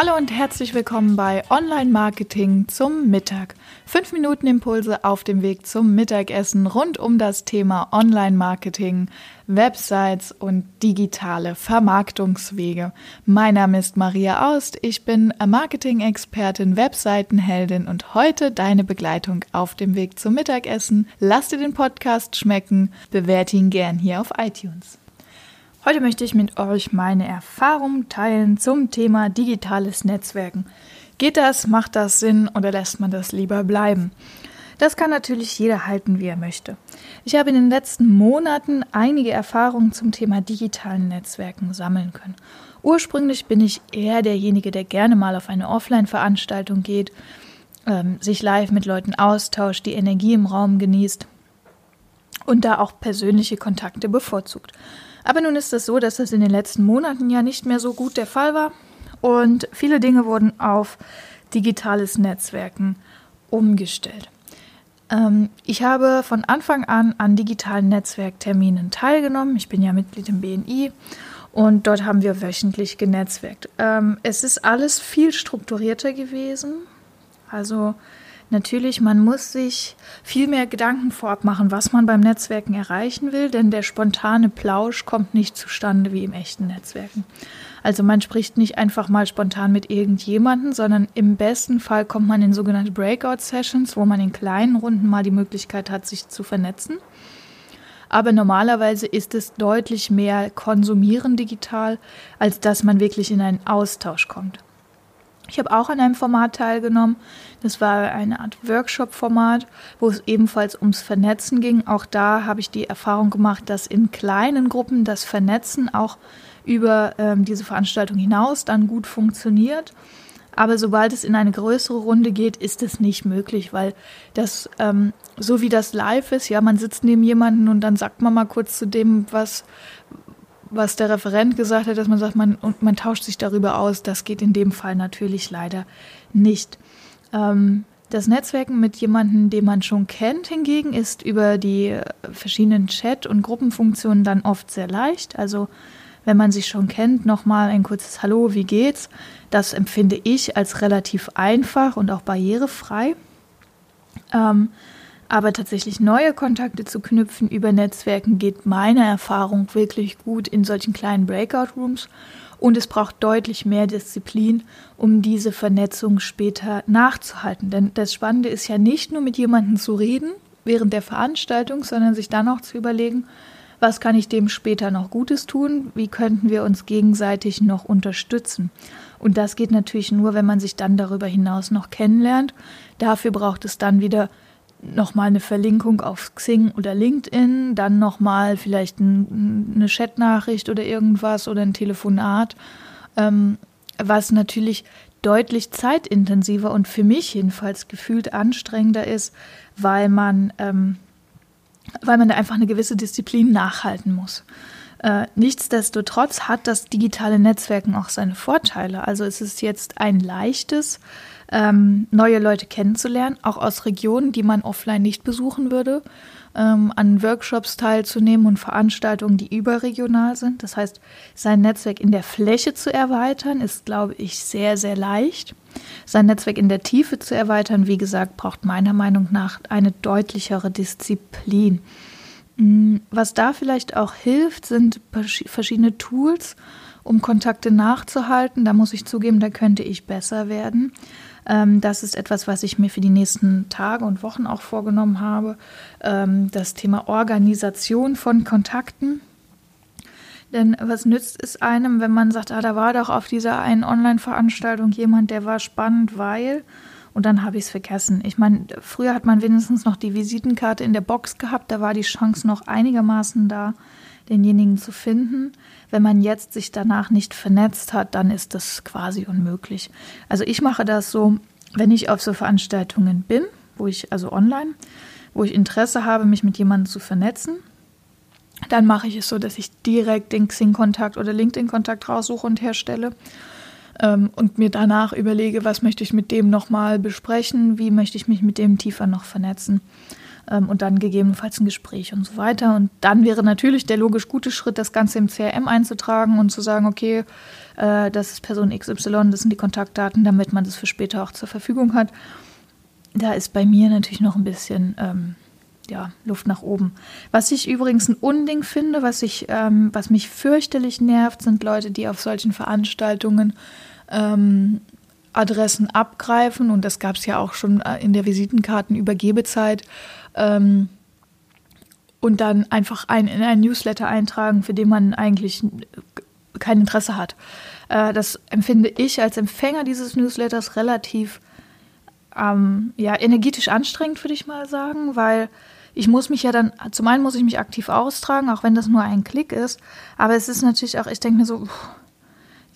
Hallo und herzlich willkommen bei Online Marketing zum Mittag. Fünf Minuten Impulse auf dem Weg zum Mittagessen rund um das Thema Online Marketing, Websites und digitale Vermarktungswege. Mein Name ist Maria Aust, ich bin Marketing-Expertin, Webseitenheldin und heute deine Begleitung auf dem Weg zum Mittagessen. Lass dir den Podcast schmecken, bewerte ihn gern hier auf iTunes. Heute möchte ich mit euch meine Erfahrungen teilen zum Thema digitales Netzwerken. Geht das, macht das Sinn oder lässt man das lieber bleiben? Das kann natürlich jeder halten, wie er möchte. Ich habe in den letzten Monaten einige Erfahrungen zum Thema digitalen Netzwerken sammeln können. Ursprünglich bin ich eher derjenige, der gerne mal auf eine Offline-Veranstaltung geht, ähm, sich live mit Leuten austauscht, die Energie im Raum genießt und da auch persönliche Kontakte bevorzugt. Aber nun ist es so, dass das in den letzten Monaten ja nicht mehr so gut der Fall war und viele Dinge wurden auf digitales Netzwerken umgestellt. Ähm, ich habe von Anfang an an digitalen Netzwerkterminen teilgenommen. Ich bin ja Mitglied im BNI und dort haben wir wöchentlich genetzwerkt. Ähm, es ist alles viel strukturierter gewesen. Also Natürlich, man muss sich viel mehr Gedanken vorab machen, was man beim Netzwerken erreichen will, denn der spontane Plausch kommt nicht zustande wie im echten Netzwerken. Also man spricht nicht einfach mal spontan mit irgendjemanden, sondern im besten Fall kommt man in sogenannte Breakout-Sessions, wo man in kleinen Runden mal die Möglichkeit hat, sich zu vernetzen. Aber normalerweise ist es deutlich mehr Konsumieren digital, als dass man wirklich in einen Austausch kommt. Ich habe auch an einem Format teilgenommen. Das war eine Art Workshop-Format, wo es ebenfalls ums Vernetzen ging. Auch da habe ich die Erfahrung gemacht, dass in kleinen Gruppen das Vernetzen auch über ähm, diese Veranstaltung hinaus dann gut funktioniert. Aber sobald es in eine größere Runde geht, ist es nicht möglich, weil das, ähm, so wie das live ist, ja, man sitzt neben jemanden und dann sagt man mal kurz zu dem, was, was der Referent gesagt hat, dass man sagt, man, und man tauscht sich darüber aus, das geht in dem Fall natürlich leider nicht. Ähm, das Netzwerken mit jemandem, den man schon kennt, hingegen ist über die verschiedenen Chat- und Gruppenfunktionen dann oft sehr leicht. Also wenn man sich schon kennt, nochmal ein kurzes Hallo, wie geht's? Das empfinde ich als relativ einfach und auch barrierefrei. Ähm, aber tatsächlich neue Kontakte zu knüpfen über Netzwerken geht meiner Erfahrung wirklich gut in solchen kleinen Breakout-Rooms. Und es braucht deutlich mehr Disziplin, um diese Vernetzung später nachzuhalten. Denn das Spannende ist ja nicht nur mit jemandem zu reden während der Veranstaltung, sondern sich dann auch zu überlegen, was kann ich dem später noch Gutes tun? Wie könnten wir uns gegenseitig noch unterstützen? Und das geht natürlich nur, wenn man sich dann darüber hinaus noch kennenlernt. Dafür braucht es dann wieder nochmal eine Verlinkung auf Xing oder LinkedIn, dann nochmal vielleicht ein, eine Chatnachricht oder irgendwas oder ein Telefonat, ähm, was natürlich deutlich zeitintensiver und für mich jedenfalls gefühlt anstrengender ist, weil man, ähm, weil man da einfach eine gewisse Disziplin nachhalten muss. Äh, nichtsdestotrotz hat das digitale Netzwerken auch seine Vorteile. Also es ist jetzt ein leichtes, ähm, neue Leute kennenzulernen, auch aus Regionen, die man offline nicht besuchen würde, ähm, an Workshops teilzunehmen und Veranstaltungen, die überregional sind. Das heißt, sein Netzwerk in der Fläche zu erweitern, ist, glaube ich, sehr, sehr leicht. Sein Netzwerk in der Tiefe zu erweitern, wie gesagt, braucht meiner Meinung nach eine deutlichere Disziplin. Mm, was da vielleicht auch hilft, sind verschiedene Tools, um Kontakte nachzuhalten. Da muss ich zugeben, da könnte ich besser werden. Ähm, das ist etwas, was ich mir für die nächsten Tage und Wochen auch vorgenommen habe. Ähm, das Thema Organisation von Kontakten. Denn was nützt es einem, wenn man sagt, ah, da war doch auf dieser einen Online-Veranstaltung jemand, der war spannend, weil und dann habe ich es vergessen. Ich meine, früher hat man wenigstens noch die Visitenkarte in der Box gehabt, da war die Chance noch einigermaßen da, denjenigen zu finden. Wenn man jetzt sich danach nicht vernetzt hat, dann ist das quasi unmöglich. Also ich mache das so, wenn ich auf so Veranstaltungen bin, wo ich, also online, wo ich Interesse habe, mich mit jemandem zu vernetzen, dann mache ich es so, dass ich direkt den Xing-Kontakt oder LinkedIn-Kontakt raussuche und herstelle ähm, und mir danach überlege, was möchte ich mit dem nochmal besprechen, wie möchte ich mich mit dem tiefer noch vernetzen. Ähm, und dann gegebenenfalls ein Gespräch und so weiter. Und dann wäre natürlich der logisch gute Schritt, das Ganze im CRM einzutragen und zu sagen, okay, äh, das ist Person XY, das sind die Kontaktdaten, damit man das für später auch zur Verfügung hat. Da ist bei mir natürlich noch ein bisschen ähm, ja, Luft nach oben. Was ich übrigens ein Unding finde, was, ich, ähm, was mich fürchterlich nervt, sind Leute, die auf solchen Veranstaltungen ähm, Adressen abgreifen. Und das gab es ja auch schon äh, in der Visitenkartenübergebezeit. Ähm, und dann einfach ein, in einen Newsletter eintragen, für den man eigentlich kein Interesse hat. Äh, das empfinde ich als Empfänger dieses Newsletters relativ ähm, ja, energetisch anstrengend, würde ich mal sagen, weil ich muss mich ja dann, zum einen muss ich mich aktiv austragen, auch wenn das nur ein Klick ist, aber es ist natürlich auch, ich denke mir so,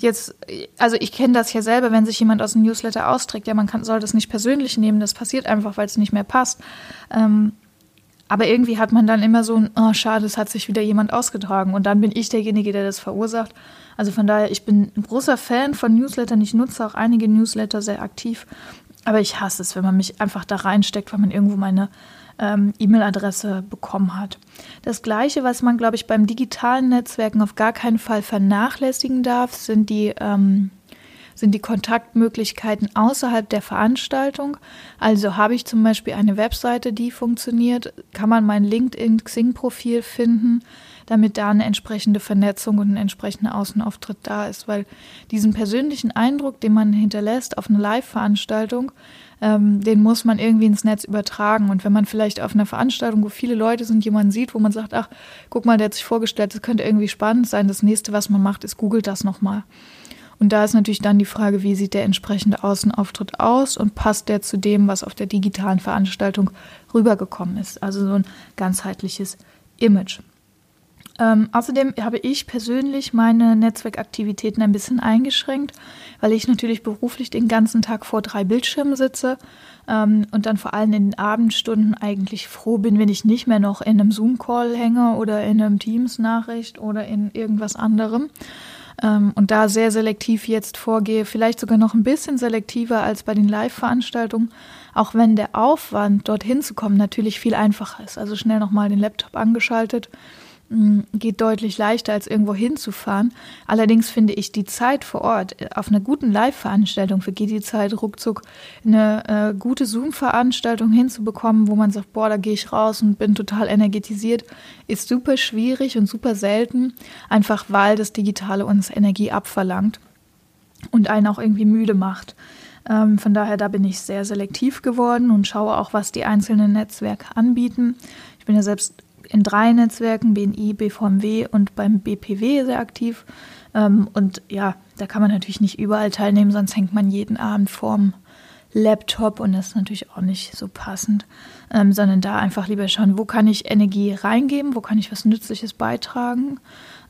jetzt, also ich kenne das ja selber, wenn sich jemand aus dem Newsletter austrägt, ja, man kann, soll das nicht persönlich nehmen, das passiert einfach, weil es nicht mehr passt. Ähm, aber irgendwie hat man dann immer so ein, oh, schade, es hat sich wieder jemand ausgetragen und dann bin ich derjenige, der das verursacht. Also von daher, ich bin ein großer Fan von Newslettern, ich nutze auch einige Newsletter sehr aktiv, aber ich hasse es, wenn man mich einfach da reinsteckt, weil man irgendwo meine ähm, E-Mail-Adresse bekommen hat. Das Gleiche, was man, glaube ich, beim digitalen Netzwerken auf gar keinen Fall vernachlässigen darf, sind die, ähm, sind die Kontaktmöglichkeiten außerhalb der Veranstaltung. Also habe ich zum Beispiel eine Webseite, die funktioniert, kann man mein LinkedIn-Xing-Profil finden damit da eine entsprechende Vernetzung und ein entsprechender Außenauftritt da ist, weil diesen persönlichen Eindruck, den man hinterlässt auf einer Live-Veranstaltung, ähm, den muss man irgendwie ins Netz übertragen. Und wenn man vielleicht auf einer Veranstaltung, wo viele Leute sind, jemanden sieht, wo man sagt, ach, guck mal, der hat sich vorgestellt, das könnte irgendwie spannend sein, das nächste, was man macht, ist googelt das nochmal. Und da ist natürlich dann die Frage, wie sieht der entsprechende Außenauftritt aus und passt der zu dem, was auf der digitalen Veranstaltung rübergekommen ist. Also so ein ganzheitliches Image. Ähm, außerdem habe ich persönlich meine Netzwerkaktivitäten ein bisschen eingeschränkt, weil ich natürlich beruflich den ganzen Tag vor drei Bildschirmen sitze ähm, und dann vor allem in den Abendstunden eigentlich froh bin, wenn ich nicht mehr noch in einem Zoom-Call hänge oder in einem Teams-Nachricht oder in irgendwas anderem. Ähm, und da sehr selektiv jetzt vorgehe, vielleicht sogar noch ein bisschen selektiver als bei den Live-Veranstaltungen, auch wenn der Aufwand, dorthin zu kommen, natürlich viel einfacher ist. Also schnell nochmal den Laptop angeschaltet geht deutlich leichter, als irgendwo hinzufahren. Allerdings finde ich die Zeit vor Ort äh, auf einer guten Live-Veranstaltung vergeht die Zeit ruckzuck, eine äh, gute Zoom-Veranstaltung hinzubekommen, wo man sagt, boah, da gehe ich raus und bin total energetisiert, ist super schwierig und super selten, einfach weil das Digitale uns Energie abverlangt und einen auch irgendwie müde macht. Ähm, von daher, da bin ich sehr selektiv geworden und schaue auch, was die einzelnen Netzwerke anbieten. Ich bin ja selbst in drei Netzwerken, BNI, BVMW und beim BPW sehr aktiv. Ähm, und ja, da kann man natürlich nicht überall teilnehmen, sonst hängt man jeden Abend vorm Laptop und das ist natürlich auch nicht so passend, ähm, sondern da einfach lieber schauen, wo kann ich Energie reingeben, wo kann ich was Nützliches beitragen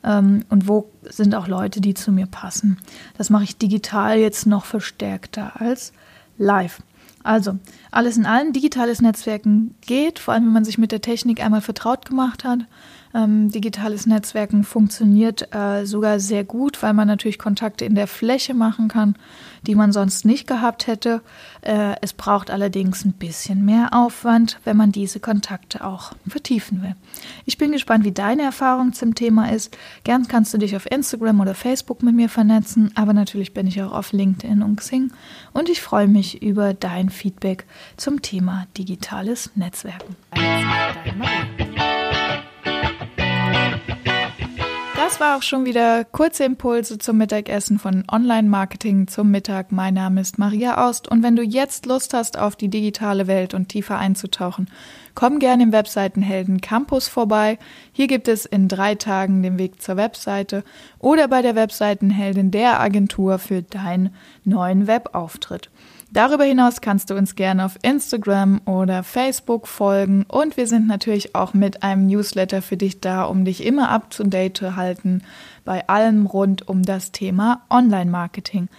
ähm, und wo sind auch Leute, die zu mir passen. Das mache ich digital jetzt noch verstärkter als live. Also, alles in allem, digitales Netzwerken geht, vor allem wenn man sich mit der Technik einmal vertraut gemacht hat. Ähm, digitales Netzwerken funktioniert äh, sogar sehr gut, weil man natürlich Kontakte in der Fläche machen kann, die man sonst nicht gehabt hätte. Äh, es braucht allerdings ein bisschen mehr Aufwand, wenn man diese Kontakte auch vertiefen will. Ich bin gespannt, wie deine Erfahrung zum Thema ist. Gern kannst du dich auf Instagram oder Facebook mit mir vernetzen, aber natürlich bin ich auch auf LinkedIn und Xing und ich freue mich über dein Feedback zum Thema digitales Netzwerken. Das war auch schon wieder kurze Impulse zum Mittagessen von Online-Marketing zum Mittag. Mein Name ist Maria Ost und wenn du jetzt Lust hast, auf die digitale Welt und tiefer einzutauchen, komm gerne im Webseitenhelden Campus vorbei. Hier gibt es in drei Tagen den Weg zur Webseite oder bei der Webseitenheldin der Agentur für deinen neuen Webauftritt. Darüber hinaus kannst du uns gerne auf Instagram oder Facebook folgen und wir sind natürlich auch mit einem Newsletter für dich da, um dich immer up to date zu halten bei allem rund um das Thema Online-Marketing.